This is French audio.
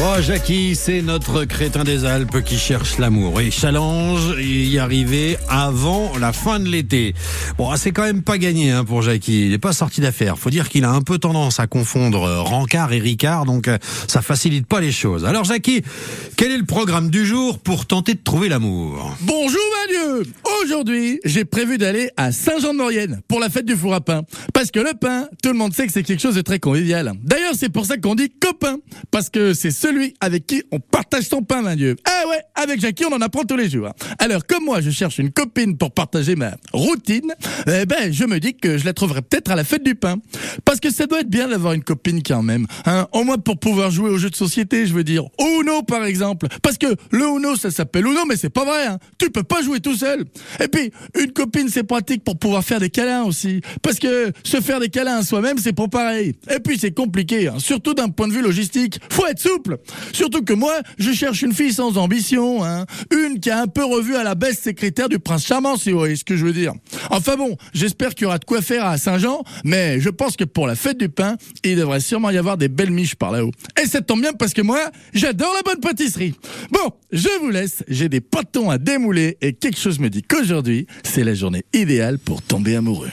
Oh, Jackie, c'est notre crétin des Alpes qui cherche l'amour et challenge y arriver avant la fin de l'été. Bon, ah, c'est quand même pas gagné hein, pour Jackie. Il n'est pas sorti d'affaire. Faut dire qu'il a un peu tendance à confondre euh, Rancard et Ricard, donc euh, ça facilite pas les choses. Alors, Jackie, quel est le programme du jour pour tenter de trouver l'amour? Bonjour Madieu Aujourd'hui, j'ai prévu d'aller à Saint-Jean-de-Maurienne pour la fête du four à pain. Parce que le pain, tout le monde sait que c'est quelque chose de très convivial. D'ailleurs, c'est pour ça qu'on dit copain. Parce que c'est celui avec qui on partage son pain, Madieu. Ah ouais, avec Jackie, on en apprend tous les jours. Alors, comme moi, je cherche une copine pour partager ma routine, eh ben, je me dis que je la trouverai peut-être à la fête du pain. Parce que ça doit être bien d'avoir une copine quand même. Hein, au moins pour pouvoir jouer aux jeux de société, je veux dire. Uno, par exemple. Parce que le Uno, ça s'appelle Uno, mais c'est pas vrai. Hein. Tu peux pas jouer tout seul. Et puis, une copine, c'est pratique pour pouvoir faire des câlins aussi. Parce que se faire des câlins à soi-même, c'est pas pareil. Et puis, c'est compliqué, hein, surtout d'un point de vue logistique. Faut être souple. Surtout que moi, je cherche une fille sans ambition. Hein. Une qui a un peu revu à la baisse ses critères du prince charmant, si vous voyez ce que je veux dire. Enfin bon, j'espère qu'il y aura de quoi faire à Saint-Jean, mais je pense que pour la fête du pain, il devrait sûrement y avoir des belles miches par là-haut. Et ça tombe bien parce que moi, j'adore la bonne pâtisserie. Bon, je vous laisse, j'ai des pâtons à démouler et quelque chose me dit qu'aujourd'hui, c'est la journée idéale pour tomber amoureux.